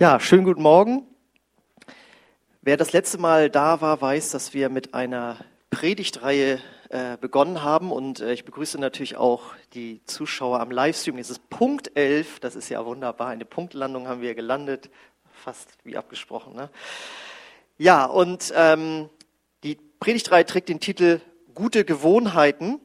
Ja, schönen guten Morgen. Wer das letzte Mal da war, weiß, dass wir mit einer Predigtreihe äh, begonnen haben und äh, ich begrüße natürlich auch die Zuschauer am Livestream. Es ist Punkt 11, das ist ja wunderbar, eine Punktlandung haben wir gelandet, fast wie abgesprochen. Ne? Ja, und ähm, die Predigtreihe trägt den Titel Gute Gewohnheiten.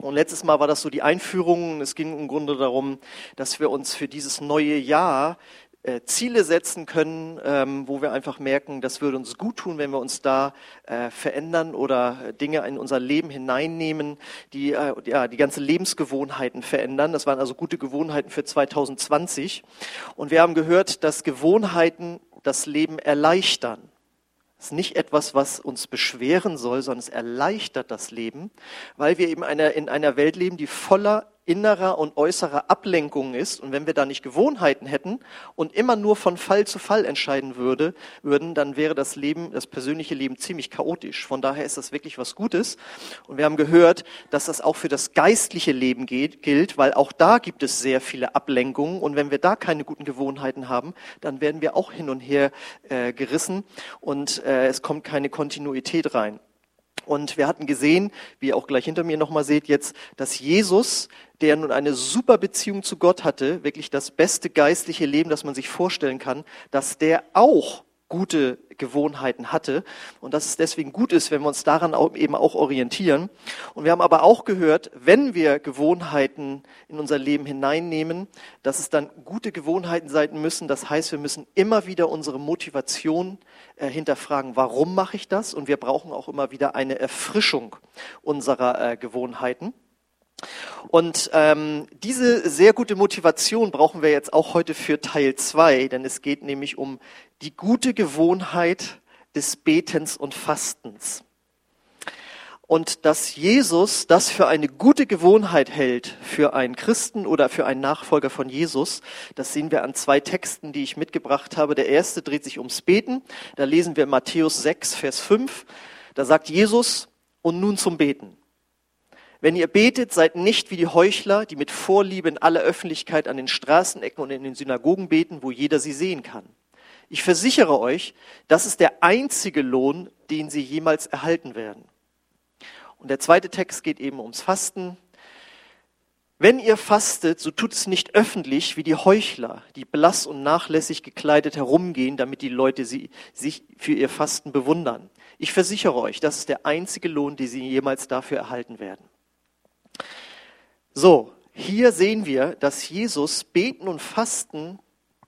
Und letztes Mal war das so die Einführung. Es ging im Grunde darum, dass wir uns für dieses neue Jahr äh, Ziele setzen können, ähm, wo wir einfach merken, das würde uns gut tun, wenn wir uns da äh, verändern oder Dinge in unser Leben hineinnehmen, die äh, ja, die ganze Lebensgewohnheiten verändern. Das waren also gute Gewohnheiten für 2020. Und wir haben gehört, dass Gewohnheiten das Leben erleichtern. Das ist nicht etwas, was uns beschweren soll, sondern es erleichtert das Leben, weil wir eben einer, in einer Welt leben, die voller innerer und äußerer Ablenkung ist. Und wenn wir da nicht Gewohnheiten hätten und immer nur von Fall zu Fall entscheiden würde, würden, dann wäre das Leben, das persönliche Leben ziemlich chaotisch. Von daher ist das wirklich was Gutes. Und wir haben gehört, dass das auch für das geistliche Leben geht, gilt, weil auch da gibt es sehr viele Ablenkungen. Und wenn wir da keine guten Gewohnheiten haben, dann werden wir auch hin und her äh, gerissen und äh, es kommt keine Kontinuität rein. Und wir hatten gesehen, wie ihr auch gleich hinter mir nochmal seht jetzt, dass Jesus, der nun eine super Beziehung zu Gott hatte, wirklich das beste geistliche Leben, das man sich vorstellen kann, dass der auch gute Gewohnheiten hatte und dass es deswegen gut ist, wenn wir uns daran auch eben auch orientieren. Und wir haben aber auch gehört, wenn wir Gewohnheiten in unser Leben hineinnehmen, dass es dann gute Gewohnheiten sein müssen. Das heißt, wir müssen immer wieder unsere Motivation äh, hinterfragen, warum mache ich das? Und wir brauchen auch immer wieder eine Erfrischung unserer äh, Gewohnheiten. Und ähm, diese sehr gute Motivation brauchen wir jetzt auch heute für Teil zwei, denn es geht nämlich um die gute Gewohnheit des Betens und Fastens. Und dass Jesus das für eine gute Gewohnheit hält für einen Christen oder für einen Nachfolger von Jesus, das sehen wir an zwei Texten, die ich mitgebracht habe. Der erste dreht sich ums Beten. Da lesen wir Matthäus 6, Vers 5. Da sagt Jesus, und nun zum Beten. Wenn ihr betet, seid nicht wie die Heuchler, die mit Vorliebe in aller Öffentlichkeit an den Straßenecken und in den Synagogen beten, wo jeder sie sehen kann. Ich versichere euch, das ist der einzige Lohn, den sie jemals erhalten werden. Und der zweite Text geht eben ums Fasten. Wenn ihr fastet, so tut es nicht öffentlich wie die Heuchler, die blass und nachlässig gekleidet herumgehen, damit die Leute sie, sich für ihr Fasten bewundern. Ich versichere euch, das ist der einzige Lohn, den sie jemals dafür erhalten werden. So, hier sehen wir, dass Jesus Beten und Fasten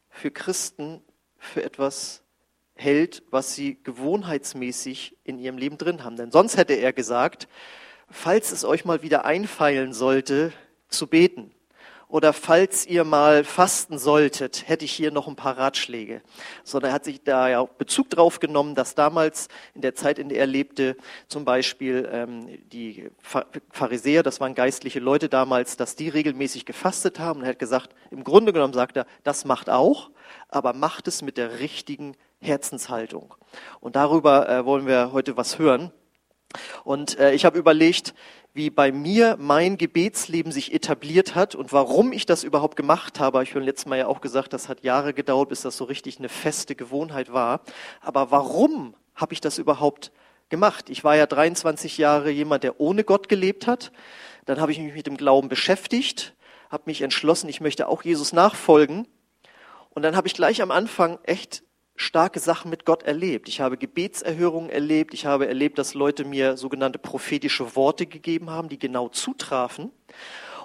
für Christen für etwas hält, was sie gewohnheitsmäßig in ihrem Leben drin haben. Denn sonst hätte er gesagt, falls es euch mal wieder einfallen sollte, zu beten, oder falls ihr mal fasten solltet, hätte ich hier noch ein paar Ratschläge. Sondern er hat sich da ja auch Bezug drauf genommen, dass damals in der Zeit, in der er lebte, zum Beispiel ähm, die Pharisäer, das waren geistliche Leute damals, dass die regelmäßig gefastet haben. Und er hat gesagt, im Grunde genommen sagt er, das macht auch, aber macht es mit der richtigen Herzenshaltung. Und darüber äh, wollen wir heute was hören. Und äh, ich habe überlegt, wie bei mir mein Gebetsleben sich etabliert hat und warum ich das überhaupt gemacht habe. Ich habe letztes Mal ja auch gesagt, das hat Jahre gedauert, bis das so richtig eine feste Gewohnheit war. Aber warum habe ich das überhaupt gemacht? Ich war ja 23 Jahre jemand, der ohne Gott gelebt hat. Dann habe ich mich mit dem Glauben beschäftigt, habe mich entschlossen, ich möchte auch Jesus nachfolgen. Und dann habe ich gleich am Anfang echt starke Sachen mit Gott erlebt. Ich habe Gebetserhörungen erlebt. Ich habe erlebt, dass Leute mir sogenannte prophetische Worte gegeben haben, die genau zutrafen.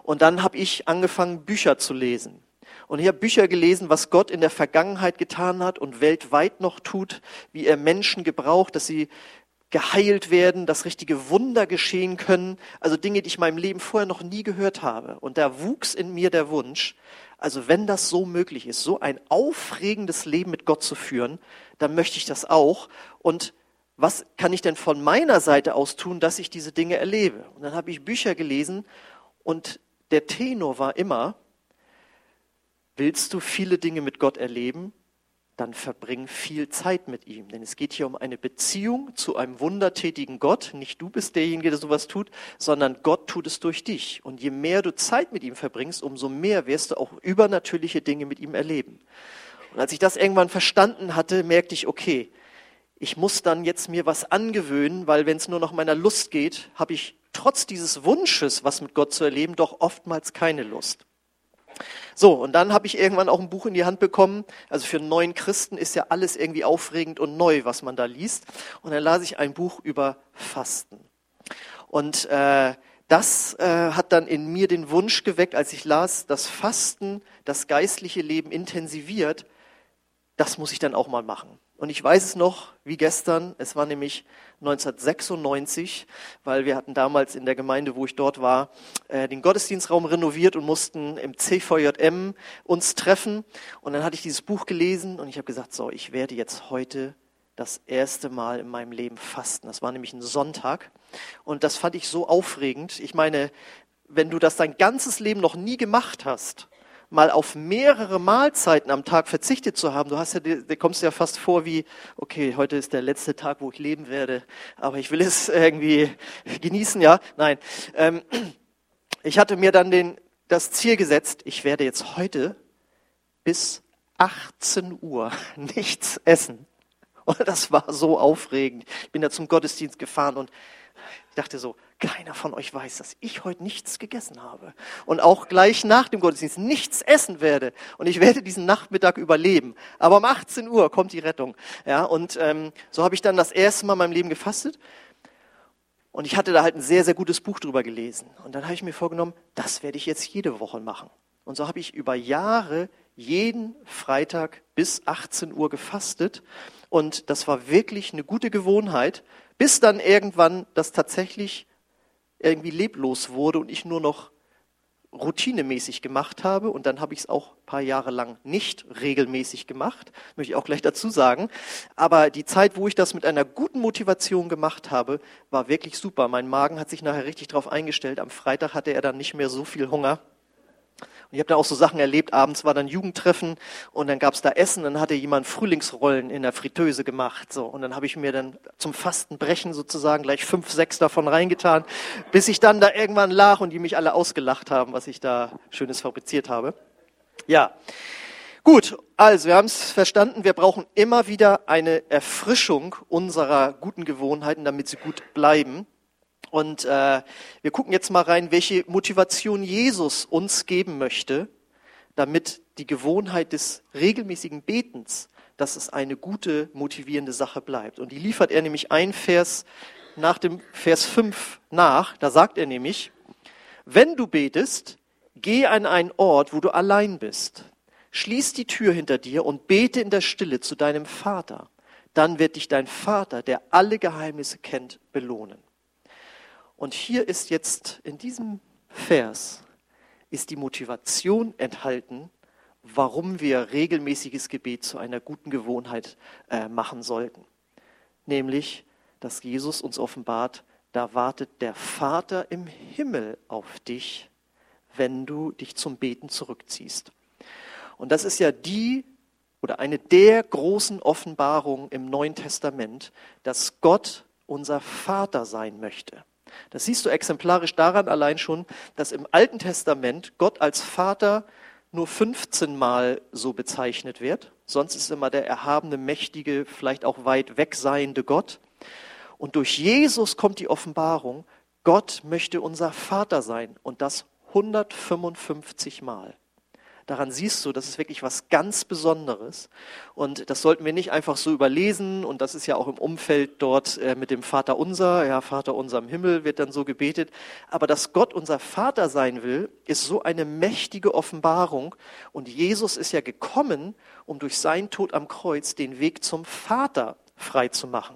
Und dann habe ich angefangen, Bücher zu lesen. Und ich habe Bücher gelesen, was Gott in der Vergangenheit getan hat und weltweit noch tut, wie er Menschen gebraucht, dass sie geheilt werden, dass richtige Wunder geschehen können. Also Dinge, die ich in meinem Leben vorher noch nie gehört habe. Und da wuchs in mir der Wunsch, also wenn das so möglich ist, so ein aufregendes Leben mit Gott zu führen, dann möchte ich das auch. Und was kann ich denn von meiner Seite aus tun, dass ich diese Dinge erlebe? Und dann habe ich Bücher gelesen und der Tenor war immer, willst du viele Dinge mit Gott erleben? Dann verbring viel Zeit mit ihm. Denn es geht hier um eine Beziehung zu einem wundertätigen Gott. Nicht du bist derjenige, der sowas tut, sondern Gott tut es durch dich. Und je mehr du Zeit mit ihm verbringst, umso mehr wirst du auch übernatürliche Dinge mit ihm erleben. Und als ich das irgendwann verstanden hatte, merkte ich, okay, ich muss dann jetzt mir was angewöhnen, weil wenn es nur nach meiner Lust geht, habe ich trotz dieses Wunsches, was mit Gott zu erleben, doch oftmals keine Lust. So, und dann habe ich irgendwann auch ein Buch in die Hand bekommen. Also für einen neuen Christen ist ja alles irgendwie aufregend und neu, was man da liest. Und dann las ich ein Buch über Fasten. Und äh, das äh, hat dann in mir den Wunsch geweckt, als ich las, dass Fasten das geistliche Leben intensiviert. Das muss ich dann auch mal machen. Und ich weiß es noch wie gestern. Es war nämlich 1996, weil wir hatten damals in der Gemeinde, wo ich dort war, äh, den Gottesdienstraum renoviert und mussten im CVJM uns treffen. Und dann hatte ich dieses Buch gelesen und ich habe gesagt, so, ich werde jetzt heute das erste Mal in meinem Leben fasten. Das war nämlich ein Sonntag. Und das fand ich so aufregend. Ich meine, wenn du das dein ganzes Leben noch nie gemacht hast, mal auf mehrere Mahlzeiten am Tag verzichtet zu haben, du hast ja, du kommst ja fast vor wie, okay, heute ist der letzte Tag, wo ich leben werde, aber ich will es irgendwie genießen, ja? Nein. Ähm, ich hatte mir dann den, das Ziel gesetzt, ich werde jetzt heute bis 18 Uhr nichts essen. Und das war so aufregend. Ich bin da zum Gottesdienst gefahren und ich dachte so, keiner von euch weiß, dass ich heute nichts gegessen habe und auch gleich nach dem Gottesdienst nichts essen werde und ich werde diesen Nachmittag überleben. Aber um 18 Uhr kommt die Rettung. Ja, und ähm, so habe ich dann das erste Mal in meinem Leben gefastet und ich hatte da halt ein sehr, sehr gutes Buch drüber gelesen. Und dann habe ich mir vorgenommen, das werde ich jetzt jede Woche machen. Und so habe ich über Jahre jeden Freitag bis 18 Uhr gefastet. Und das war wirklich eine gute Gewohnheit, bis dann irgendwann das tatsächlich irgendwie leblos wurde und ich nur noch routinemäßig gemacht habe und dann habe ich es auch ein paar Jahre lang nicht regelmäßig gemacht, möchte ich auch gleich dazu sagen. Aber die Zeit, wo ich das mit einer guten Motivation gemacht habe, war wirklich super. Mein Magen hat sich nachher richtig darauf eingestellt. Am Freitag hatte er dann nicht mehr so viel Hunger ich habe da auch so Sachen erlebt, abends war dann Jugendtreffen und dann gab's da Essen, dann hatte jemand Frühlingsrollen in der Fritteuse gemacht. So, und dann habe ich mir dann zum Fastenbrechen sozusagen gleich fünf, sechs davon reingetan, bis ich dann da irgendwann lag und die mich alle ausgelacht haben, was ich da Schönes fabriziert habe. Ja. Gut, also wir haben es verstanden, wir brauchen immer wieder eine Erfrischung unserer guten Gewohnheiten, damit sie gut bleiben. Und äh, wir gucken jetzt mal rein, welche Motivation Jesus uns geben möchte, damit die Gewohnheit des regelmäßigen Betens, dass es eine gute, motivierende Sache bleibt. Und die liefert er nämlich ein Vers nach dem Vers 5 nach. Da sagt er nämlich, wenn du betest, geh an einen Ort, wo du allein bist. Schließ die Tür hinter dir und bete in der Stille zu deinem Vater. Dann wird dich dein Vater, der alle Geheimnisse kennt, belohnen. Und hier ist jetzt in diesem Vers ist die Motivation enthalten, warum wir regelmäßiges Gebet zu einer guten Gewohnheit äh, machen sollten. Nämlich, dass Jesus uns offenbart, da wartet der Vater im Himmel auf dich, wenn du dich zum Beten zurückziehst. Und das ist ja die oder eine der großen Offenbarungen im Neuen Testament, dass Gott unser Vater sein möchte. Das siehst du exemplarisch daran allein schon, dass im Alten Testament Gott als Vater nur 15 Mal so bezeichnet wird. Sonst ist immer der erhabene, mächtige, vielleicht auch weit weg seiende Gott. Und durch Jesus kommt die Offenbarung, Gott möchte unser Vater sein und das 155 Mal. Daran siehst du, das ist wirklich was ganz Besonderes. Und das sollten wir nicht einfach so überlesen. Und das ist ja auch im Umfeld dort äh, mit dem Vater unser. Ja, Vater unser im Himmel wird dann so gebetet. Aber dass Gott unser Vater sein will, ist so eine mächtige Offenbarung. Und Jesus ist ja gekommen, um durch seinen Tod am Kreuz den Weg zum Vater frei zu machen.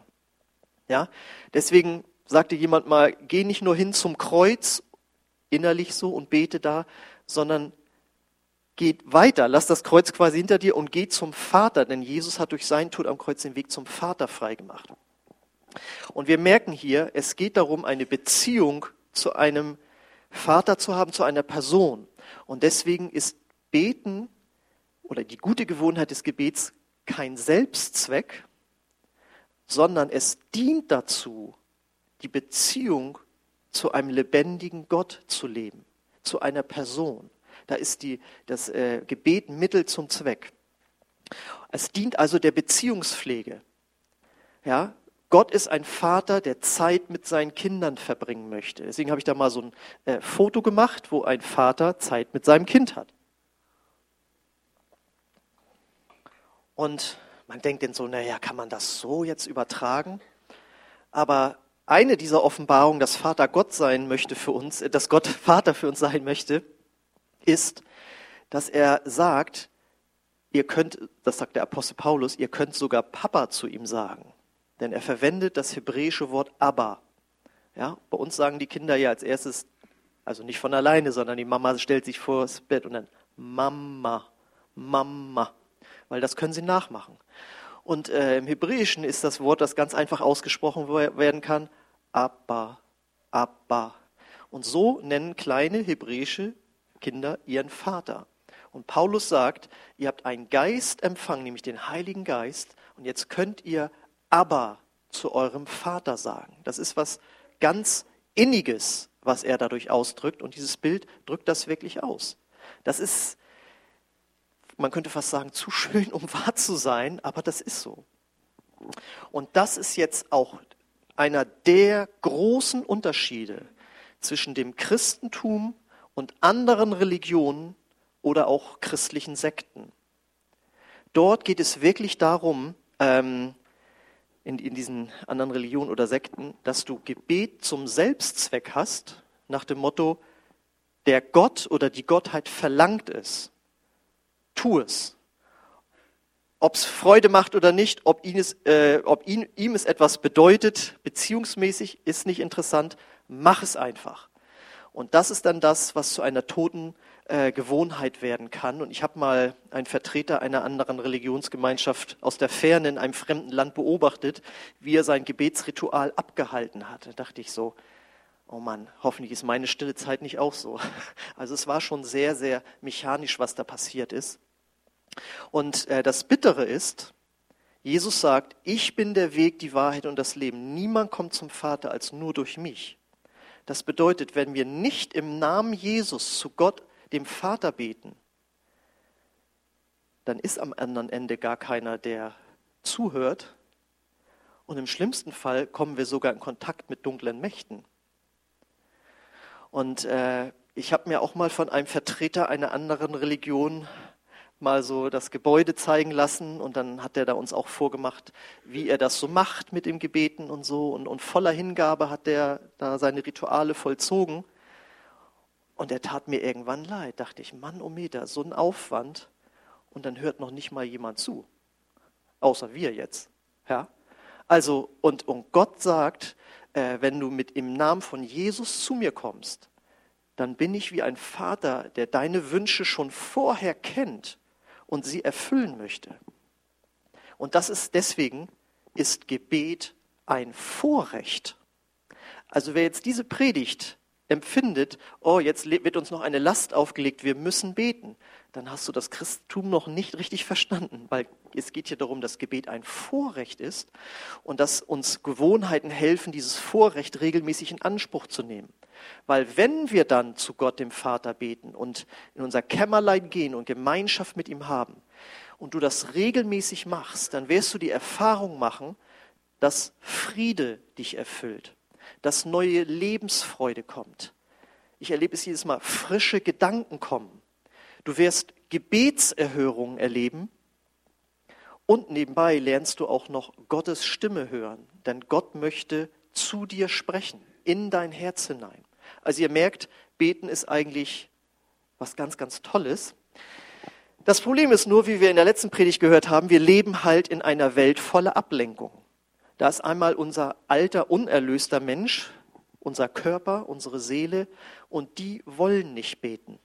Ja, deswegen sagte jemand mal, geh nicht nur hin zum Kreuz, innerlich so und bete da, sondern geht weiter, lass das Kreuz quasi hinter dir und geh zum Vater, denn Jesus hat durch seinen Tod am Kreuz den Weg zum Vater freigemacht. Und wir merken hier, es geht darum, eine Beziehung zu einem Vater zu haben, zu einer Person. Und deswegen ist Beten oder die gute Gewohnheit des Gebets kein Selbstzweck, sondern es dient dazu, die Beziehung zu einem lebendigen Gott zu leben, zu einer Person. Da ist die, das äh, Gebet Mittel zum Zweck. Es dient also der Beziehungspflege. Ja, Gott ist ein Vater, der Zeit mit seinen Kindern verbringen möchte. Deswegen habe ich da mal so ein äh, Foto gemacht, wo ein Vater Zeit mit seinem Kind hat. Und man denkt dann so, naja, kann man das so jetzt übertragen? Aber eine dieser Offenbarungen, dass Vater Gott sein möchte für uns, äh, dass Gott Vater für uns sein möchte, ist, dass er sagt, ihr könnt, das sagt der Apostel Paulus, ihr könnt sogar Papa zu ihm sagen. Denn er verwendet das hebräische Wort Abba. Ja, bei uns sagen die Kinder ja als erstes, also nicht von alleine, sondern die Mama stellt sich vor das Bett und dann Mama, Mama, weil das können sie nachmachen. Und äh, im Hebräischen ist das Wort, das ganz einfach ausgesprochen werden kann, Abba, Abba. Und so nennen kleine hebräische Kinder ihren Vater. Und Paulus sagt, ihr habt einen Geist empfangen, nämlich den Heiligen Geist, und jetzt könnt ihr Abba zu eurem Vater sagen. Das ist was ganz Inniges, was er dadurch ausdrückt, und dieses Bild drückt das wirklich aus. Das ist man könnte fast sagen, zu schön, um wahr zu sein, aber das ist so. Und das ist jetzt auch einer der großen Unterschiede zwischen dem Christentum und anderen Religionen oder auch christlichen Sekten. Dort geht es wirklich darum, ähm, in, in diesen anderen Religionen oder Sekten, dass du Gebet zum Selbstzweck hast, nach dem Motto, der Gott oder die Gottheit verlangt es tu es. Ob es Freude macht oder nicht, ob, ihn es, äh, ob ihn, ihm es etwas bedeutet, beziehungsmäßig, ist nicht interessant. Mach es einfach. Und das ist dann das, was zu einer toten äh, Gewohnheit werden kann. Und ich habe mal einen Vertreter einer anderen Religionsgemeinschaft aus der Ferne in einem fremden Land beobachtet, wie er sein Gebetsritual abgehalten hat. Da dachte ich so, oh Mann, hoffentlich ist meine stille Zeit nicht auch so. Also es war schon sehr, sehr mechanisch, was da passiert ist. Und äh, das Bittere ist, Jesus sagt, ich bin der Weg, die Wahrheit und das Leben. Niemand kommt zum Vater als nur durch mich. Das bedeutet, wenn wir nicht im Namen Jesus zu Gott, dem Vater, beten, dann ist am anderen Ende gar keiner, der zuhört. Und im schlimmsten Fall kommen wir sogar in Kontakt mit dunklen Mächten. Und äh, ich habe mir auch mal von einem Vertreter einer anderen Religion mal so das Gebäude zeigen lassen und dann hat er da uns auch vorgemacht, wie er das so macht mit dem Gebeten und so und, und voller Hingabe hat er da seine Rituale vollzogen. Und er tat mir irgendwann leid, dachte ich, Mann, oh Meter, so ein Aufwand. Und dann hört noch nicht mal jemand zu, außer wir jetzt, ja. Also und, und Gott sagt, äh, wenn du mit im Namen von Jesus zu mir kommst, dann bin ich wie ein Vater, der deine Wünsche schon vorher kennt und sie erfüllen möchte. Und das ist deswegen, ist Gebet ein Vorrecht. Also wer jetzt diese Predigt empfindet, oh, jetzt wird uns noch eine Last aufgelegt, wir müssen beten, dann hast du das Christentum noch nicht richtig verstanden, weil es geht hier darum, dass Gebet ein Vorrecht ist und dass uns Gewohnheiten helfen, dieses Vorrecht regelmäßig in Anspruch zu nehmen. Weil wenn wir dann zu Gott, dem Vater, beten und in unser Kämmerlein gehen und Gemeinschaft mit ihm haben und du das regelmäßig machst, dann wirst du die Erfahrung machen, dass Friede dich erfüllt, dass neue Lebensfreude kommt. Ich erlebe es jedes Mal, frische Gedanken kommen. Du wirst Gebetserhörungen erleben und nebenbei lernst du auch noch Gottes Stimme hören, denn Gott möchte zu dir sprechen, in dein Herz hinein. Also ihr merkt, beten ist eigentlich was ganz, ganz Tolles. Das Problem ist nur, wie wir in der letzten Predigt gehört haben, wir leben halt in einer Welt voller Ablenkung. Da ist einmal unser alter, unerlöster Mensch, unser Körper, unsere Seele, und die wollen nicht beten.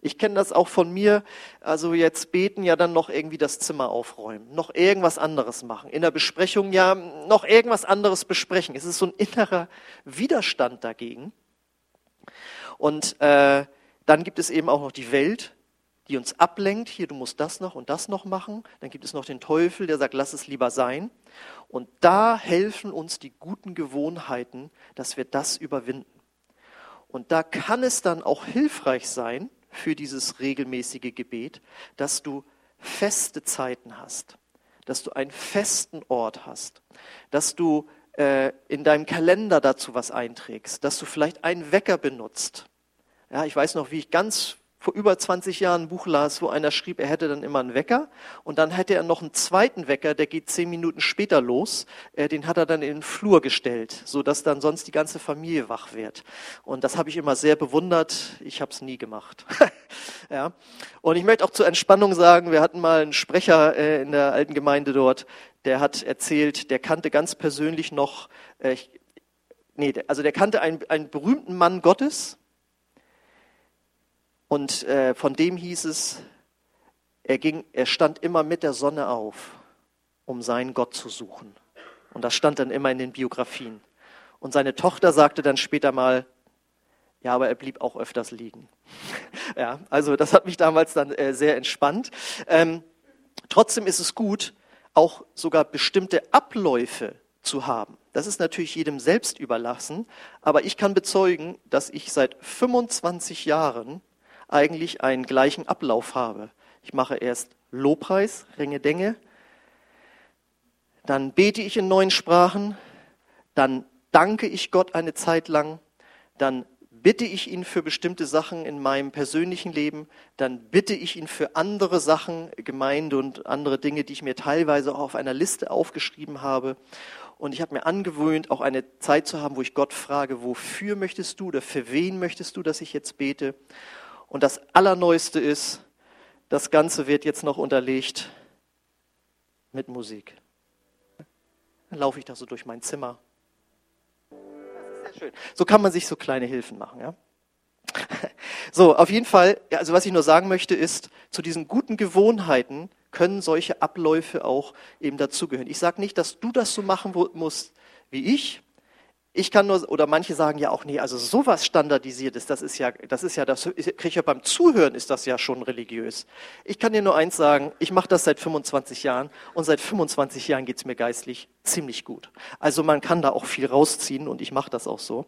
Ich kenne das auch von mir, also jetzt beten ja dann noch irgendwie das Zimmer aufräumen, noch irgendwas anderes machen, in der Besprechung ja noch irgendwas anderes besprechen. Es ist so ein innerer Widerstand dagegen. Und äh, dann gibt es eben auch noch die Welt, die uns ablenkt. Hier, du musst das noch und das noch machen. Dann gibt es noch den Teufel, der sagt, lass es lieber sein. Und da helfen uns die guten Gewohnheiten, dass wir das überwinden. Und da kann es dann auch hilfreich sein für dieses regelmäßige Gebet, dass du feste Zeiten hast, dass du einen festen Ort hast, dass du äh, in deinem Kalender dazu was einträgst, dass du vielleicht einen Wecker benutzt. Ja, ich weiß noch, wie ich ganz vor über 20 Jahren ein Buch las, wo einer schrieb, er hätte dann immer einen Wecker und dann hätte er noch einen zweiten Wecker, der geht zehn Minuten später los. Äh, den hat er dann in den Flur gestellt, so dass dann sonst die ganze Familie wach wird. Und das habe ich immer sehr bewundert. Ich habe es nie gemacht. ja. Und ich möchte auch zur Entspannung sagen, wir hatten mal einen Sprecher äh, in der alten Gemeinde dort, der hat erzählt, der kannte ganz persönlich noch, äh, nee, also der kannte einen, einen berühmten Mann Gottes, und äh, von dem hieß es, er, ging, er stand immer mit der Sonne auf, um seinen Gott zu suchen. Und das stand dann immer in den Biografien. Und seine Tochter sagte dann später mal, ja, aber er blieb auch öfters liegen. ja, also das hat mich damals dann äh, sehr entspannt. Ähm, trotzdem ist es gut, auch sogar bestimmte Abläufe zu haben. Das ist natürlich jedem selbst überlassen, aber ich kann bezeugen, dass ich seit 25 Jahren eigentlich einen gleichen Ablauf habe. Ich mache erst Lobpreis, Ringe, Dänge, dann bete ich in neuen Sprachen, dann danke ich Gott eine Zeit lang, dann bitte ich ihn für bestimmte Sachen in meinem persönlichen Leben, dann bitte ich ihn für andere Sachen, Gemeinde und andere Dinge, die ich mir teilweise auch auf einer Liste aufgeschrieben habe. Und ich habe mir angewöhnt, auch eine Zeit zu haben, wo ich Gott frage, wofür möchtest du oder für wen möchtest du, dass ich jetzt bete? Und das Allerneueste ist, das Ganze wird jetzt noch unterlegt mit Musik. Dann laufe ich da so durch mein Zimmer. Das ist sehr schön. So kann man sich so kleine Hilfen machen, ja. So, auf jeden Fall, also was ich nur sagen möchte, ist, zu diesen guten Gewohnheiten können solche Abläufe auch eben dazugehören. Ich sage nicht, dass du das so machen musst wie ich, ich kann nur, oder manche sagen ja auch, nee, also sowas standardisiertes, das ist ja, das ist ja, das kriege ich ja beim Zuhören ist das ja schon religiös. Ich kann dir nur eins sagen, ich mache das seit 25 Jahren und seit 25 Jahren geht's mir geistlich ziemlich gut. Also man kann da auch viel rausziehen und ich mache das auch so.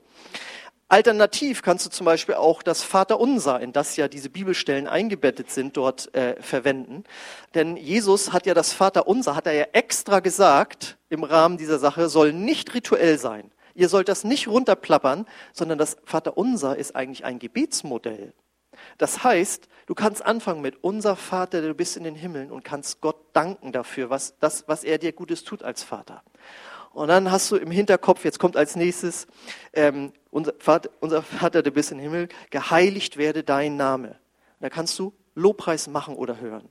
Alternativ kannst du zum Beispiel auch das Vaterunser, in das ja diese Bibelstellen eingebettet sind, dort äh, verwenden. Denn Jesus hat ja das Vaterunser, hat er ja extra gesagt im Rahmen dieser Sache, soll nicht rituell sein. Ihr sollt das nicht runterplappern, sondern das Vaterunser ist eigentlich ein Gebetsmodell. Das heißt, du kannst anfangen mit unser Vater, der du bist in den Himmeln und kannst Gott danken dafür, was, das, was er dir Gutes tut als Vater. Und dann hast du im Hinterkopf, jetzt kommt als nächstes, ähm, unser, Vater, unser Vater, der bist im Himmel, geheiligt werde dein Name. Da kannst du Lobpreis machen oder hören.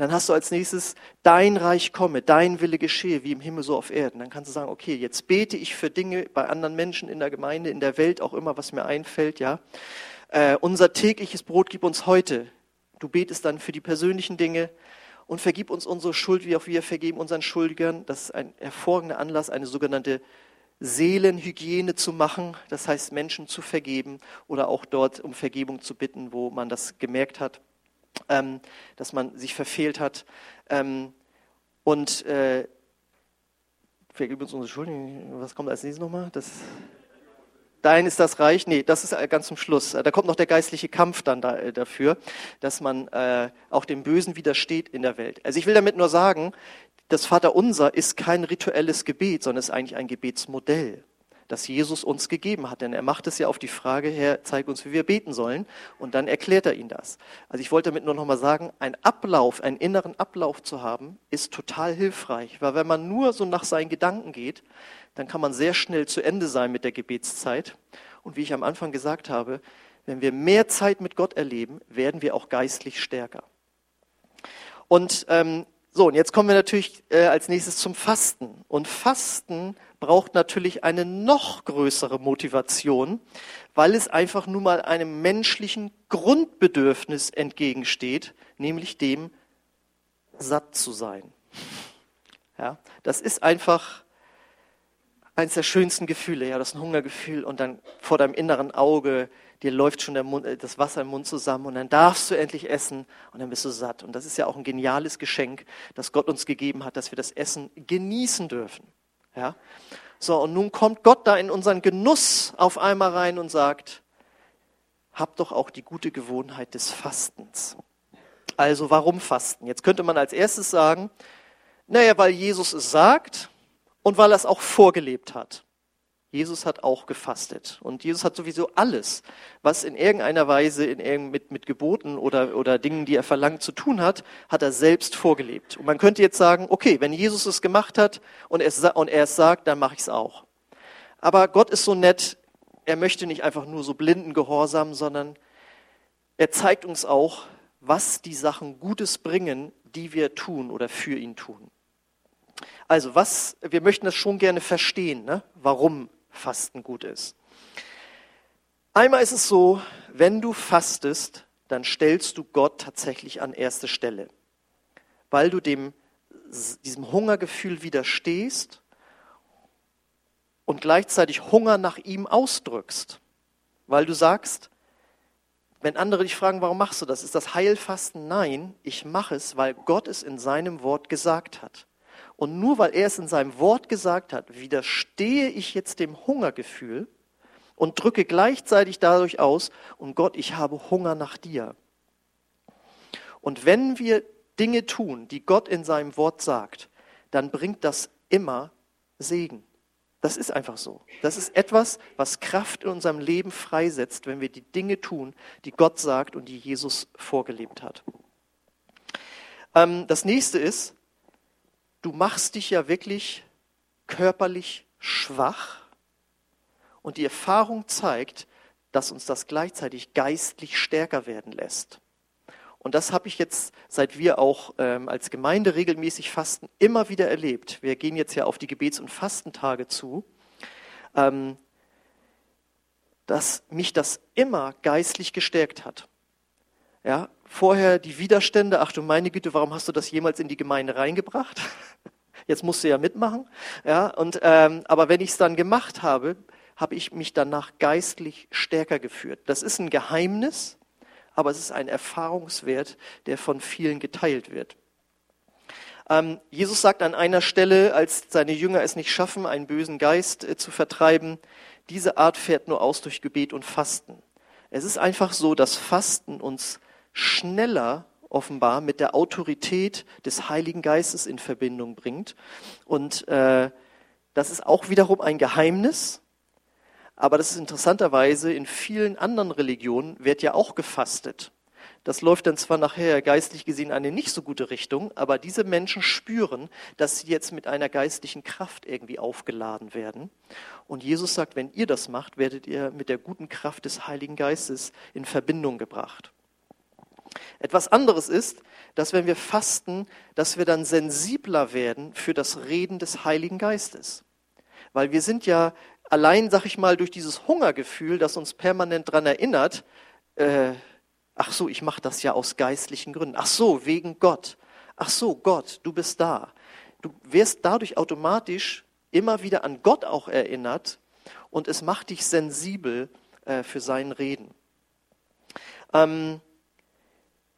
Dann hast du als nächstes, dein Reich komme, dein Wille geschehe, wie im Himmel so auf Erden. Dann kannst du sagen, okay, jetzt bete ich für Dinge bei anderen Menschen in der Gemeinde, in der Welt, auch immer, was mir einfällt, ja. Äh, unser tägliches Brot gib uns heute. Du betest dann für die persönlichen Dinge und vergib uns unsere Schuld, wie auch wir vergeben unseren Schuldigern. Das ist ein hervorragender Anlass, eine sogenannte Seelenhygiene zu machen, das heißt Menschen zu vergeben oder auch dort um Vergebung zu bitten, wo man das gemerkt hat ähm, dass man sich verfehlt hat. Ähm, und äh, vergib uns unsere Schulden. Was kommt als nächstes nochmal? Das, Dein ist das Reich. Nee, das ist ganz zum Schluss. Da kommt noch der geistliche Kampf dann da, äh, dafür, dass man äh, auch dem Bösen widersteht in der Welt. Also ich will damit nur sagen, das Vaterunser ist kein rituelles Gebet, sondern ist eigentlich ein Gebetsmodell das Jesus uns gegeben hat. Denn er macht es ja auf die Frage, Herr, zeig uns, wie wir beten sollen. Und dann erklärt er ihnen das. Also ich wollte damit nur noch mal sagen, ein Ablauf, einen inneren Ablauf zu haben, ist total hilfreich. Weil wenn man nur so nach seinen Gedanken geht, dann kann man sehr schnell zu Ende sein mit der Gebetszeit. Und wie ich am Anfang gesagt habe, wenn wir mehr Zeit mit Gott erleben, werden wir auch geistlich stärker. Und ähm, so, und jetzt kommen wir natürlich äh, als nächstes zum Fasten. Und Fasten braucht natürlich eine noch größere Motivation, weil es einfach nur mal einem menschlichen Grundbedürfnis entgegensteht, nämlich dem, satt zu sein. Ja, das ist einfach eines der schönsten Gefühle, ja, das ist ein Hungergefühl und dann vor deinem inneren Auge, dir läuft schon Mund, äh, das Wasser im Mund zusammen und dann darfst du endlich essen und dann bist du satt. Und das ist ja auch ein geniales Geschenk, das Gott uns gegeben hat, dass wir das Essen genießen dürfen. Ja? So, und nun kommt Gott da in unseren Genuss auf einmal rein und sagt, hab doch auch die gute Gewohnheit des Fastens. Also warum Fasten? Jetzt könnte man als erstes sagen, naja, weil Jesus es sagt und weil er es auch vorgelebt hat. Jesus hat auch gefastet. Und Jesus hat sowieso alles, was in irgendeiner Weise in, mit, mit Geboten oder, oder Dingen, die er verlangt, zu tun hat, hat er selbst vorgelebt. Und man könnte jetzt sagen, okay, wenn Jesus es gemacht hat und, es, und er es sagt, dann mache ich es auch. Aber Gott ist so nett, er möchte nicht einfach nur so blinden Gehorsam, sondern er zeigt uns auch, was die Sachen Gutes bringen, die wir tun oder für ihn tun. Also was, wir möchten das schon gerne verstehen, ne? warum Fasten gut ist. Einmal ist es so, wenn du fastest, dann stellst du Gott tatsächlich an erste Stelle, weil du dem, diesem Hungergefühl widerstehst und gleichzeitig Hunger nach ihm ausdrückst, weil du sagst, wenn andere dich fragen, warum machst du das? Ist das Heilfasten? Nein, ich mache es, weil Gott es in seinem Wort gesagt hat. Und nur weil er es in seinem Wort gesagt hat, widerstehe ich jetzt dem Hungergefühl und drücke gleichzeitig dadurch aus, und Gott, ich habe Hunger nach dir. Und wenn wir Dinge tun, die Gott in seinem Wort sagt, dann bringt das immer Segen. Das ist einfach so. Das ist etwas, was Kraft in unserem Leben freisetzt, wenn wir die Dinge tun, die Gott sagt und die Jesus vorgelebt hat. Ähm, das nächste ist, du machst dich ja wirklich körperlich schwach und die Erfahrung zeigt, dass uns das gleichzeitig geistlich stärker werden lässt. Und das habe ich jetzt, seit wir auch ähm, als Gemeinde regelmäßig fasten, immer wieder erlebt. Wir gehen jetzt ja auf die Gebets- und Fastentage zu, ähm, dass mich das immer geistlich gestärkt hat. Ja, vorher die Widerstände, ach du meine Güte, warum hast du das jemals in die Gemeinde reingebracht? Jetzt musst du ja mitmachen. Ja, und, ähm, aber wenn ich es dann gemacht habe, habe ich mich danach geistlich stärker geführt. Das ist ein Geheimnis, aber es ist ein Erfahrungswert, der von vielen geteilt wird. Ähm, Jesus sagt an einer Stelle, als seine Jünger es nicht schaffen, einen bösen Geist äh, zu vertreiben, diese Art fährt nur aus durch Gebet und Fasten. Es ist einfach so, dass Fasten uns schneller offenbar mit der Autorität des Heiligen Geistes in Verbindung bringt. Und äh, das ist auch wiederum ein Geheimnis. Aber das ist interessanterweise in vielen anderen Religionen wird ja auch gefastet. Das läuft dann zwar nachher geistlich gesehen eine nicht so gute Richtung, aber diese Menschen spüren, dass sie jetzt mit einer geistlichen Kraft irgendwie aufgeladen werden. Und Jesus sagt, wenn ihr das macht, werdet ihr mit der guten Kraft des Heiligen Geistes in Verbindung gebracht. Etwas anderes ist, dass wenn wir fasten, dass wir dann sensibler werden für das Reden des Heiligen Geistes. Weil wir sind ja allein, sag ich mal, durch dieses Hungergefühl, das uns permanent daran erinnert, äh, ach so, ich mache das ja aus geistlichen Gründen. Ach so, wegen Gott. Ach so, Gott, du bist da. Du wirst dadurch automatisch immer wieder an Gott auch erinnert und es macht dich sensibel äh, für sein Reden. Ähm,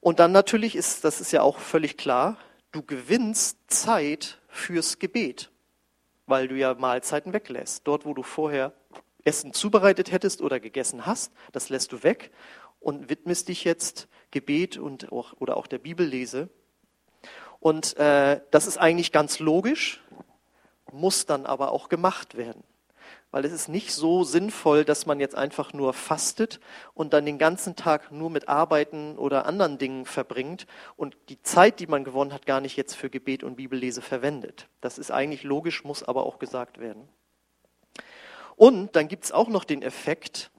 und dann natürlich ist, das ist ja auch völlig klar, du gewinnst Zeit fürs Gebet, weil du ja Mahlzeiten weglässt. Dort, wo du vorher Essen zubereitet hättest oder gegessen hast, das lässt du weg und widmest dich jetzt Gebet und auch, oder auch der Bibellese. Und äh, das ist eigentlich ganz logisch, muss dann aber auch gemacht werden weil es ist nicht so sinnvoll, dass man jetzt einfach nur fastet und dann den ganzen Tag nur mit Arbeiten oder anderen Dingen verbringt und die Zeit, die man gewonnen hat, gar nicht jetzt für Gebet und Bibellese verwendet. Das ist eigentlich logisch, muss aber auch gesagt werden. Und dann gibt es auch noch den Effekt,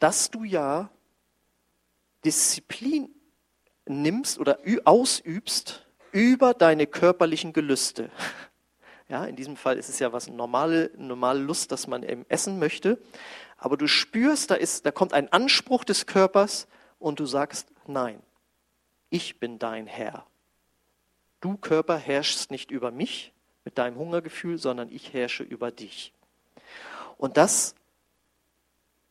dass du ja Disziplin nimmst oder ausübst über deine körperlichen Gelüste. Ja, in diesem Fall ist es ja was normale, normale Lust, dass man eben essen möchte. Aber du spürst, da, ist, da kommt ein Anspruch des Körpers und du sagst, nein, ich bin dein Herr. Du Körper herrschst nicht über mich mit deinem Hungergefühl, sondern ich herrsche über dich. Und das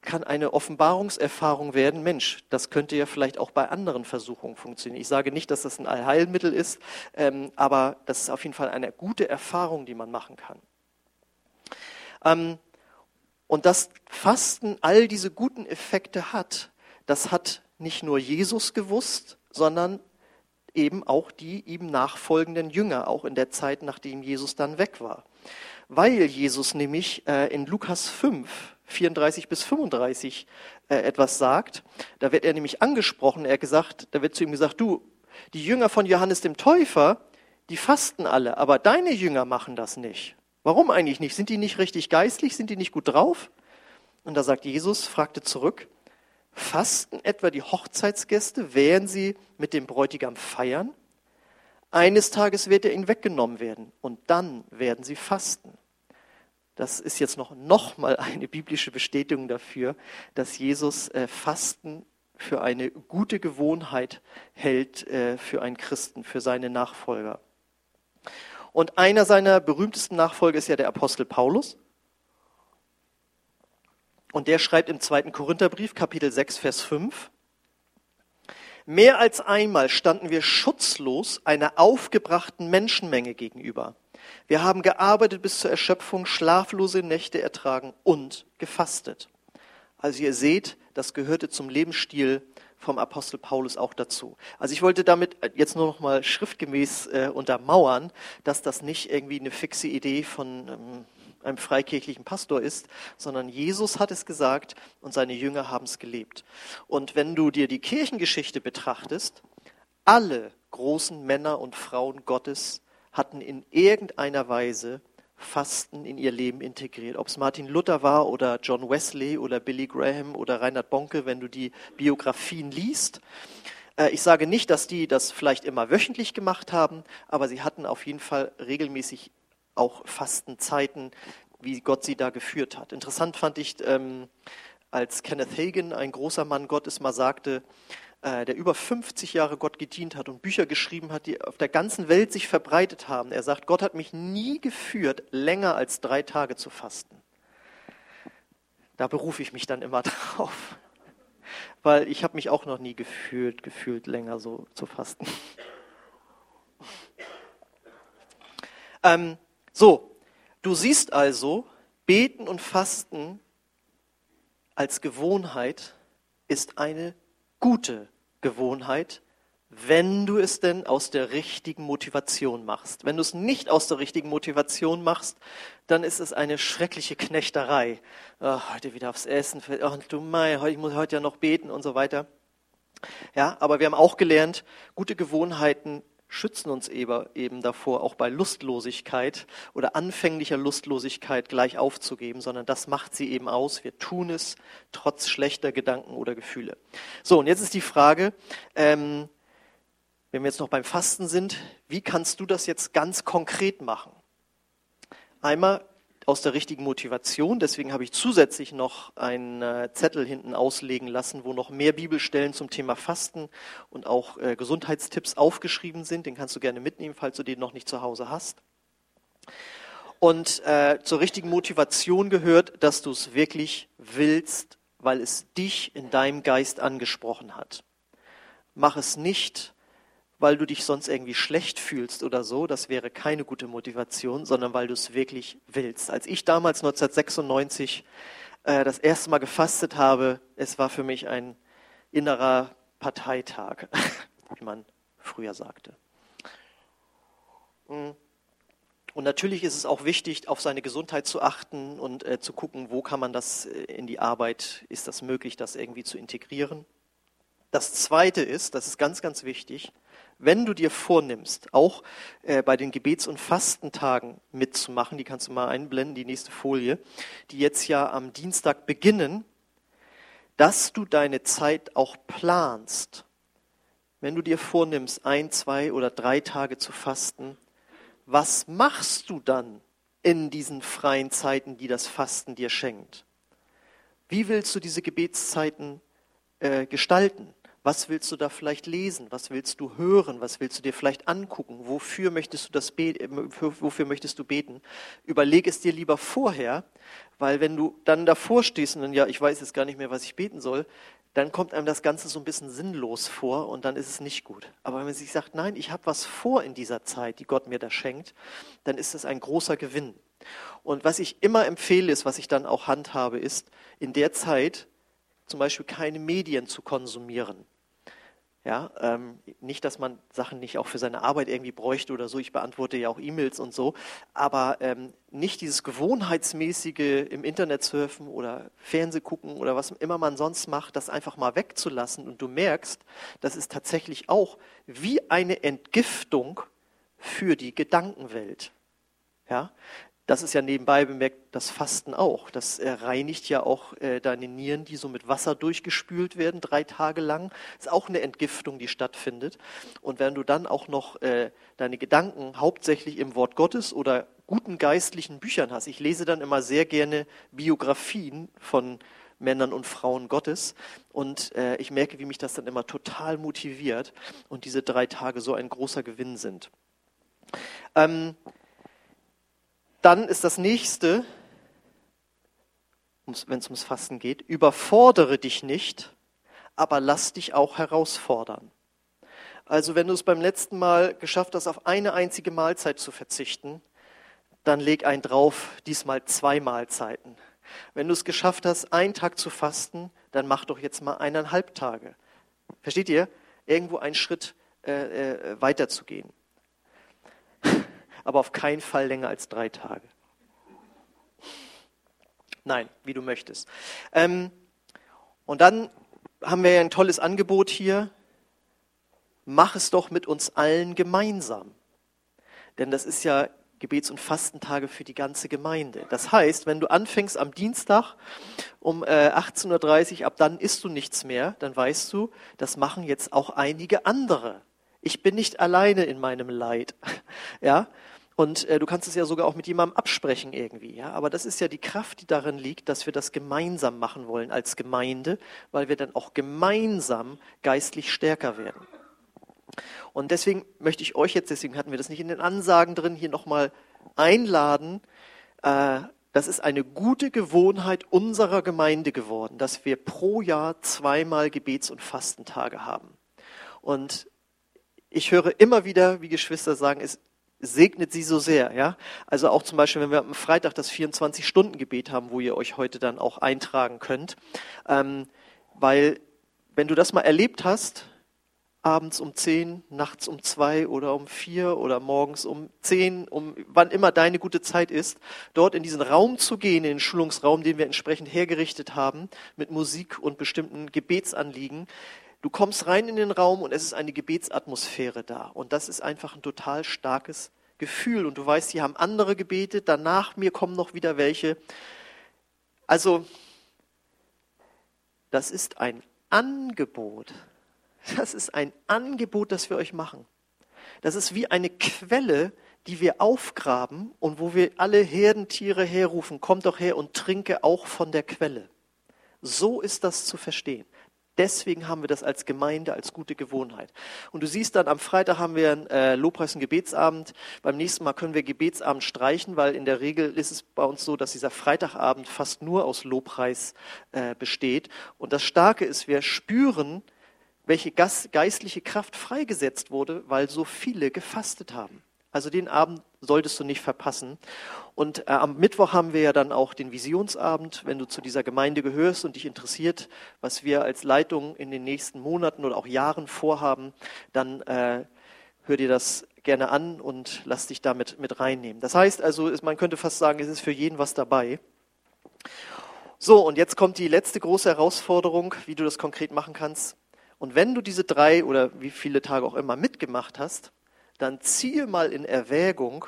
kann eine Offenbarungserfahrung werden, Mensch, das könnte ja vielleicht auch bei anderen Versuchungen funktionieren. Ich sage nicht, dass das ein Allheilmittel ist, ähm, aber das ist auf jeden Fall eine gute Erfahrung, die man machen kann. Ähm, und dass Fasten all diese guten Effekte hat, das hat nicht nur Jesus gewusst, sondern eben auch die ihm nachfolgenden Jünger, auch in der Zeit, nachdem Jesus dann weg war. Weil Jesus nämlich äh, in Lukas 5, 34 bis 35 äh, etwas sagt, da wird er nämlich angesprochen, er gesagt, da wird zu ihm gesagt, du, die Jünger von Johannes dem Täufer, die fasten alle, aber deine Jünger machen das nicht. Warum eigentlich nicht? Sind die nicht richtig geistlich? Sind die nicht gut drauf? Und da sagt Jesus, fragte zurück, fasten etwa die Hochzeitsgäste, während sie mit dem Bräutigam feiern? Eines Tages wird er ihnen weggenommen werden und dann werden sie fasten. Das ist jetzt noch, noch mal eine biblische Bestätigung dafür, dass Jesus äh, Fasten für eine gute Gewohnheit hält äh, für einen Christen, für seine Nachfolger. Und einer seiner berühmtesten Nachfolger ist ja der Apostel Paulus. Und der schreibt im zweiten Korintherbrief, Kapitel 6, Vers 5, Mehr als einmal standen wir schutzlos einer aufgebrachten Menschenmenge gegenüber. Wir haben gearbeitet bis zur Erschöpfung, schlaflose Nächte ertragen und gefastet. Also ihr seht, das gehörte zum Lebensstil vom Apostel Paulus auch dazu. Also ich wollte damit jetzt nur noch mal schriftgemäß äh, untermauern, dass das nicht irgendwie eine fixe Idee von ähm, einem freikirchlichen Pastor ist, sondern Jesus hat es gesagt und seine Jünger haben es gelebt. Und wenn du dir die Kirchengeschichte betrachtest, alle großen Männer und Frauen Gottes hatten in irgendeiner Weise Fasten in ihr Leben integriert. Ob es Martin Luther war oder John Wesley oder Billy Graham oder Reinhard Bonke, wenn du die Biografien liest. Äh, ich sage nicht, dass die das vielleicht immer wöchentlich gemacht haben, aber sie hatten auf jeden Fall regelmäßig auch Fastenzeiten, wie Gott sie da geführt hat. Interessant fand ich, ähm, als Kenneth Hagen, ein großer Mann Gottes, mal sagte, äh, der über 50 Jahre Gott gedient hat und Bücher geschrieben hat, die auf der ganzen Welt sich verbreitet haben. Er sagt, Gott hat mich nie geführt, länger als drei Tage zu fasten. Da berufe ich mich dann immer drauf, weil ich habe mich auch noch nie gefühlt, gefühlt länger so zu fasten. Ähm, so, du siehst also, Beten und Fasten als Gewohnheit ist eine gute Gewohnheit, wenn du es denn aus der richtigen Motivation machst. Wenn du es nicht aus der richtigen Motivation machst, dann ist es eine schreckliche Knechterei. Oh, heute wieder aufs Essen, oh, du mein, ich muss heute ja noch beten und so weiter. Ja, aber wir haben auch gelernt, gute Gewohnheiten schützen uns eben davor, auch bei Lustlosigkeit oder anfänglicher Lustlosigkeit gleich aufzugeben, sondern das macht sie eben aus. Wir tun es trotz schlechter Gedanken oder Gefühle. So, und jetzt ist die Frage, ähm, wenn wir jetzt noch beim Fasten sind, wie kannst du das jetzt ganz konkret machen? Einmal aus der richtigen Motivation. Deswegen habe ich zusätzlich noch einen äh, Zettel hinten auslegen lassen, wo noch mehr Bibelstellen zum Thema Fasten und auch äh, Gesundheitstipps aufgeschrieben sind. Den kannst du gerne mitnehmen, falls du den noch nicht zu Hause hast. Und äh, zur richtigen Motivation gehört, dass du es wirklich willst, weil es dich in deinem Geist angesprochen hat. Mach es nicht, weil du dich sonst irgendwie schlecht fühlst oder so. Das wäre keine gute Motivation, sondern weil du es wirklich willst. Als ich damals 1996 äh, das erste Mal gefastet habe, es war für mich ein innerer Parteitag, wie man früher sagte. Mm. Und natürlich ist es auch wichtig, auf seine Gesundheit zu achten und äh, zu gucken, wo kann man das äh, in die Arbeit, ist das möglich, das irgendwie zu integrieren. Das Zweite ist, das ist ganz, ganz wichtig, wenn du dir vornimmst, auch äh, bei den Gebets- und Fastentagen mitzumachen, die kannst du mal einblenden, die nächste Folie, die jetzt ja am Dienstag beginnen, dass du deine Zeit auch planst. Wenn du dir vornimmst, ein, zwei oder drei Tage zu fasten, was machst du dann in diesen freien Zeiten, die das Fasten dir schenkt? Wie willst du diese Gebetszeiten äh, gestalten? Was willst du da vielleicht lesen? Was willst du hören? Was willst du dir vielleicht angucken? Wofür möchtest du das beten? Wofür möchtest du beten? Überleg es dir lieber vorher, weil wenn du dann davor stehst und dann, ja, ich weiß jetzt gar nicht mehr, was ich beten soll, dann kommt einem das Ganze so ein bisschen sinnlos vor und dann ist es nicht gut. Aber wenn man sich sagt, nein, ich habe was vor in dieser Zeit, die Gott mir da schenkt, dann ist das ein großer Gewinn. Und was ich immer empfehle, ist, was ich dann auch handhabe, ist, in der Zeit zum Beispiel keine Medien zu konsumieren. Ja, ähm, nicht, dass man Sachen nicht auch für seine Arbeit irgendwie bräuchte oder so. Ich beantworte ja auch E-Mails und so. Aber ähm, nicht dieses gewohnheitsmäßige im Internet surfen oder Fernseh gucken oder was immer man sonst macht, das einfach mal wegzulassen. Und du merkst, das ist tatsächlich auch wie eine Entgiftung für die Gedankenwelt. Ja, das ist ja nebenbei bemerkt das Fasten auch. Das äh, reinigt ja auch äh, deine Nieren, die so mit Wasser durchgespült werden, drei Tage lang. Ist auch eine Entgiftung, die stattfindet. Und wenn du dann auch noch äh, deine Gedanken hauptsächlich im Wort Gottes oder guten geistlichen Büchern hast. Ich lese dann immer sehr gerne Biografien von Männern und Frauen Gottes. Und äh, ich merke, wie mich das dann immer total motiviert und diese drei Tage so ein großer Gewinn sind. Ähm, dann ist das nächste, wenn es ums Fasten geht, überfordere dich nicht, aber lass dich auch herausfordern. Also wenn du es beim letzten Mal geschafft hast, auf eine einzige Mahlzeit zu verzichten, dann leg ein drauf, diesmal zwei Mahlzeiten. Wenn du es geschafft hast, einen Tag zu fasten, dann mach doch jetzt mal eineinhalb Tage. Versteht ihr? Irgendwo einen Schritt äh, äh, weiter zu gehen aber auf keinen Fall länger als drei Tage. Nein, wie du möchtest. Ähm, und dann haben wir ja ein tolles Angebot hier. Mach es doch mit uns allen gemeinsam. Denn das ist ja Gebets- und Fastentage für die ganze Gemeinde. Das heißt, wenn du anfängst am Dienstag um äh, 18.30 Uhr, ab dann isst du nichts mehr, dann weißt du, das machen jetzt auch einige andere. Ich bin nicht alleine in meinem Leid. Ja, und äh, du kannst es ja sogar auch mit jemandem absprechen irgendwie. Ja? Aber das ist ja die Kraft, die darin liegt, dass wir das gemeinsam machen wollen als Gemeinde, weil wir dann auch gemeinsam geistlich stärker werden. Und deswegen möchte ich euch jetzt, deswegen hatten wir das nicht in den Ansagen drin, hier nochmal einladen. Äh, das ist eine gute Gewohnheit unserer Gemeinde geworden, dass wir pro Jahr zweimal Gebets- und Fastentage haben. Und ich höre immer wieder, wie Geschwister sagen, es segnet sie so sehr, ja. Also auch zum Beispiel, wenn wir am Freitag das 24-Stunden-Gebet haben, wo ihr euch heute dann auch eintragen könnt, ähm, weil wenn du das mal erlebt hast, abends um zehn, nachts um zwei oder um vier oder morgens um zehn, um wann immer deine gute Zeit ist, dort in diesen Raum zu gehen, in den Schulungsraum, den wir entsprechend hergerichtet haben, mit Musik und bestimmten Gebetsanliegen, Du kommst rein in den Raum und es ist eine Gebetsatmosphäre da. Und das ist einfach ein total starkes Gefühl. Und du weißt, hier haben andere gebetet, danach mir kommen noch wieder welche. Also, das ist ein Angebot. Das ist ein Angebot, das wir euch machen. Das ist wie eine Quelle, die wir aufgraben und wo wir alle Herdentiere herrufen, kommt doch her und trinke auch von der Quelle. So ist das zu verstehen. Deswegen haben wir das als Gemeinde, als gute Gewohnheit. Und du siehst dann, am Freitag haben wir einen äh, Lobpreis- und Gebetsabend. Beim nächsten Mal können wir Gebetsabend streichen, weil in der Regel ist es bei uns so, dass dieser Freitagabend fast nur aus Lobpreis äh, besteht. Und das Starke ist, wir spüren, welche geistliche Kraft freigesetzt wurde, weil so viele gefastet haben. Also den Abend solltest du nicht verpassen. Und äh, am Mittwoch haben wir ja dann auch den Visionsabend. Wenn du zu dieser Gemeinde gehörst und dich interessiert, was wir als Leitung in den nächsten Monaten oder auch Jahren vorhaben, dann äh, hör dir das gerne an und lass dich damit mit reinnehmen. Das heißt also, man könnte fast sagen, es ist für jeden was dabei. So, und jetzt kommt die letzte große Herausforderung, wie du das konkret machen kannst. Und wenn du diese drei oder wie viele Tage auch immer mitgemacht hast, dann ziehe mal in Erwägung,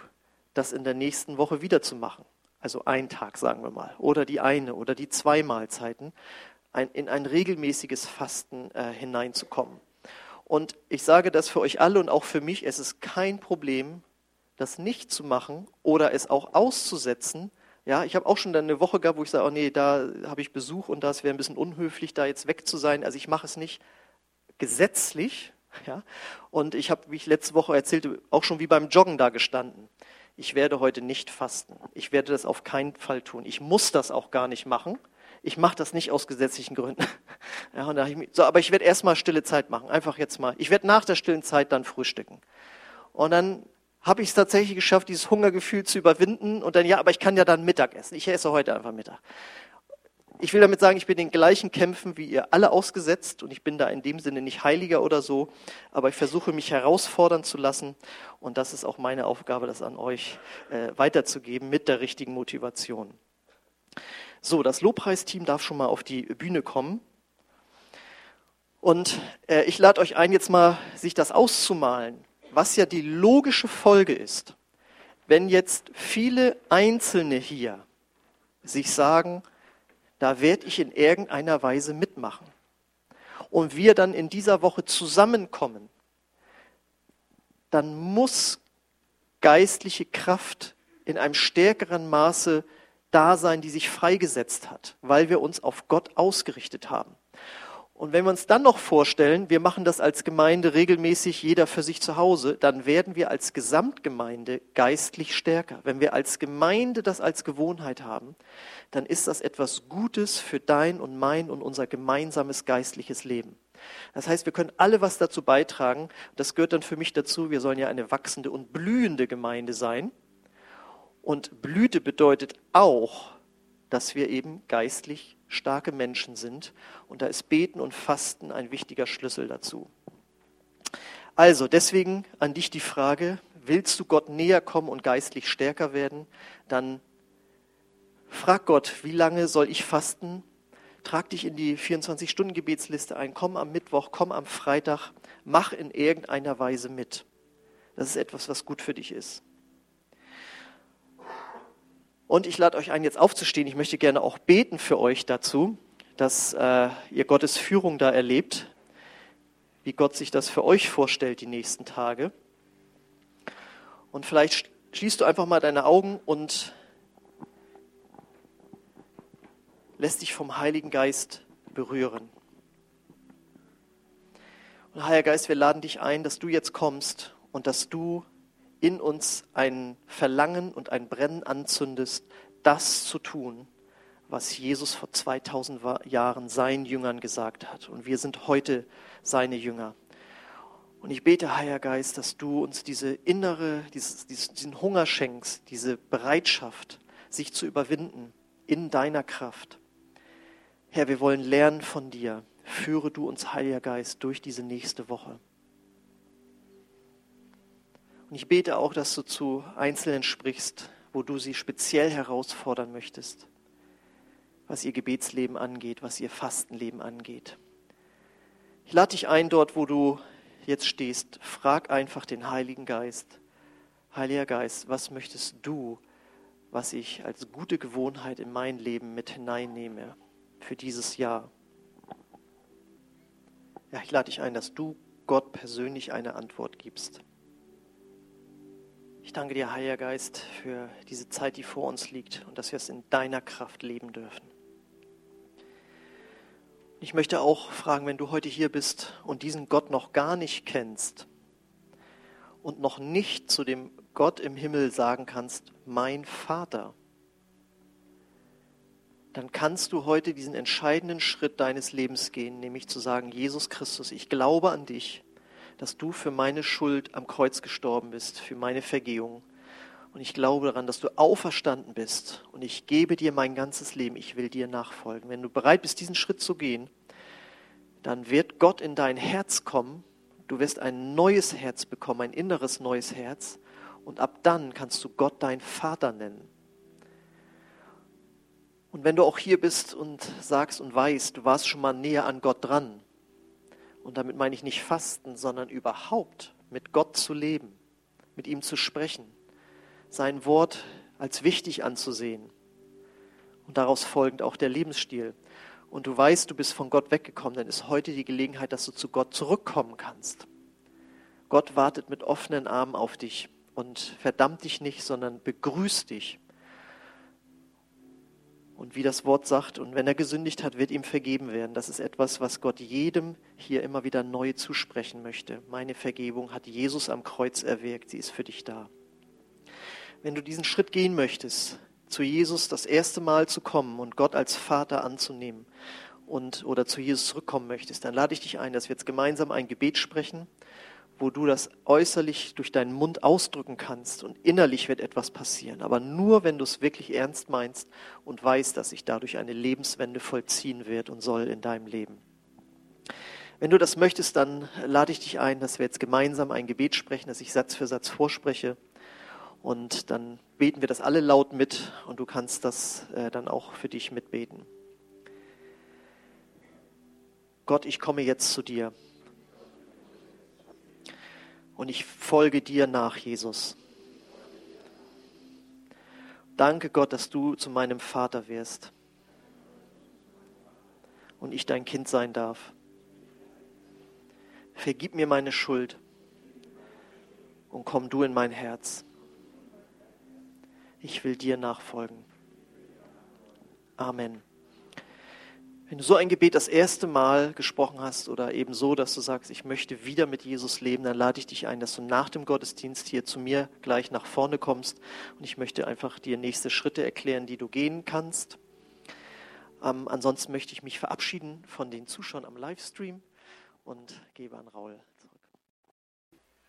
das in der nächsten Woche wieder zu machen. Also ein Tag, sagen wir mal, oder die eine oder die zwei Mahlzeiten, ein, in ein regelmäßiges Fasten äh, hineinzukommen. Und ich sage das für euch alle und auch für mich, es ist kein Problem, das nicht zu machen oder es auch auszusetzen. Ja, ich habe auch schon dann eine Woche gehabt, wo ich sage, oh nee, da habe ich Besuch und das wäre ein bisschen unhöflich, da jetzt weg zu sein. Also ich mache es nicht gesetzlich, ja? Und ich habe, wie ich letzte Woche erzählte, auch schon wie beim Joggen da gestanden. Ich werde heute nicht fasten. Ich werde das auf keinen Fall tun. Ich muss das auch gar nicht machen. Ich mache das nicht aus gesetzlichen Gründen. Ja, und da ich mich, so, aber ich werde erstmal stille Zeit machen. Einfach jetzt mal. Ich werde nach der stillen Zeit dann frühstücken. Und dann habe ich es tatsächlich geschafft, dieses Hungergefühl zu überwinden. Und dann, ja, aber ich kann ja dann Mittag essen. Ich esse heute einfach Mittag Ich will damit sagen, ich bin den gleichen Kämpfen wie ihr alle ausgesetzt und ich bin da in dem Sinne nicht heiliger oder so, aber ich versuche mich herausfordern zu lassen und das ist auch meine Aufgabe, das an euch äh, weiterzugeben mit der richtigen Motivation. So, das Lobpreisteam darf schon mal auf die Bühne kommen. Und äh, ich lade euch ein, jetzt mal sich das auszumalen, was ja die logische Folge ist, wenn jetzt viele Einzelne hier sich sagen, da werde ich in irgendeiner Weise mitmachen. Und wir dann in dieser Woche zusammenkommen, dann muss geistliche Kraft in einem stärkeren Maße da sein, die sich freigesetzt hat, weil wir uns auf Gott ausgerichtet haben. Und wenn wir uns dann noch vorstellen, wir machen das als Gemeinde regelmäßig, jeder für sich zu Hause, dann werden wir als Gesamtgemeinde geistlich stärker. Wenn wir als Gemeinde das als Gewohnheit haben, dann ist das etwas Gutes für dein und mein und unser gemeinsames geistliches Leben. Das heißt, wir können alle was dazu beitragen. Das gehört dann für mich dazu. Wir sollen ja eine wachsende und blühende Gemeinde sein. Und Blüte bedeutet auch, dass wir eben geistlich starke Menschen sind. Und da ist Beten und Fasten ein wichtiger Schlüssel dazu. Also deswegen an dich die Frage, willst du Gott näher kommen und geistlich stärker werden? Dann frag Gott, wie lange soll ich fasten? Trag dich in die 24-Stunden-Gebetsliste ein, komm am Mittwoch, komm am Freitag, mach in irgendeiner Weise mit. Das ist etwas, was gut für dich ist. Und ich lade euch ein, jetzt aufzustehen. Ich möchte gerne auch beten für euch dazu, dass äh, ihr Gottes Führung da erlebt, wie Gott sich das für euch vorstellt die nächsten Tage. Und vielleicht schließt du einfach mal deine Augen und lässt dich vom Heiligen Geist berühren. Und Heiliger Geist, wir laden dich ein, dass du jetzt kommst und dass du in uns ein Verlangen und ein Brennen anzündest, das zu tun, was Jesus vor 2000 Jahren seinen Jüngern gesagt hat. Und wir sind heute seine Jünger. Und ich bete, Heiliger Geist, dass du uns diese innere, dieses, diesen Hunger schenkst, diese Bereitschaft, sich zu überwinden in deiner Kraft. Herr, wir wollen lernen von dir. Führe du uns, Heiliger Geist, durch diese nächste Woche. Und ich bete auch, dass du zu Einzelnen sprichst, wo du sie speziell herausfordern möchtest, was ihr Gebetsleben angeht, was ihr Fastenleben angeht. Ich lade dich ein, dort, wo du jetzt stehst, frag einfach den Heiligen Geist. Heiliger Geist, was möchtest du, was ich als gute Gewohnheit in mein Leben mit hineinnehme für dieses Jahr? Ja, ich lade dich ein, dass du Gott persönlich eine Antwort gibst. Ich danke dir, Heiliger Geist, für diese Zeit, die vor uns liegt und dass wir es in deiner Kraft leben dürfen. Ich möchte auch fragen, wenn du heute hier bist und diesen Gott noch gar nicht kennst und noch nicht zu dem Gott im Himmel sagen kannst, mein Vater, dann kannst du heute diesen entscheidenden Schritt deines Lebens gehen, nämlich zu sagen, Jesus Christus, ich glaube an dich dass du für meine Schuld am Kreuz gestorben bist, für meine Vergehung. Und ich glaube daran, dass du auferstanden bist. Und ich gebe dir mein ganzes Leben. Ich will dir nachfolgen. Wenn du bereit bist, diesen Schritt zu gehen, dann wird Gott in dein Herz kommen. Du wirst ein neues Herz bekommen, ein inneres neues Herz. Und ab dann kannst du Gott dein Vater nennen. Und wenn du auch hier bist und sagst und weißt, du warst schon mal näher an Gott dran, und damit meine ich nicht fasten, sondern überhaupt mit Gott zu leben, mit ihm zu sprechen, sein Wort als wichtig anzusehen und daraus folgend auch der Lebensstil. Und du weißt, du bist von Gott weggekommen, dann ist heute die Gelegenheit, dass du zu Gott zurückkommen kannst. Gott wartet mit offenen Armen auf dich und verdammt dich nicht, sondern begrüßt dich und wie das Wort sagt, und wenn er gesündigt hat, wird ihm vergeben werden. Das ist etwas, was Gott jedem hier immer wieder neu zusprechen möchte. Meine Vergebung hat Jesus am Kreuz erwirkt, sie ist für dich da. Wenn du diesen Schritt gehen möchtest, zu Jesus das erste Mal zu kommen und Gott als Vater anzunehmen und oder zu Jesus zurückkommen möchtest, dann lade ich dich ein, dass wir jetzt gemeinsam ein Gebet sprechen, wo du das äußerlich durch deinen Mund ausdrücken kannst und innerlich wird etwas passieren. Aber nur, wenn du es wirklich ernst meinst und weißt, dass sich dadurch eine Lebenswende vollziehen wird und soll in deinem Leben. Wenn du das möchtest, dann lade ich dich ein, dass wir jetzt gemeinsam ein Gebet sprechen, dass ich Satz für Satz vorspreche. Und dann beten wir das alle laut mit und du kannst das äh, dann auch für dich mitbeten. Gott, ich komme jetzt zu dir und ich folge dir nach, Jesus. Danke Gott, dass du zu meinem Vater wirst und ich dein Kind sein darf. Vergib mir meine Schuld und komm du in mein Herz. Ich will dir nachfolgen. Amen. Wenn du so ein Gebet das erste Mal gesprochen hast oder eben so, dass du sagst, ich möchte wieder mit Jesus leben, dann lade ich dich ein, dass du nach dem Gottesdienst hier zu mir gleich nach vorne kommst und ich möchte einfach dir nächste Schritte erklären, die du gehen kannst. Ähm, ansonsten möchte ich mich verabschieden von den Zuschauern am Livestream und gebe an Raul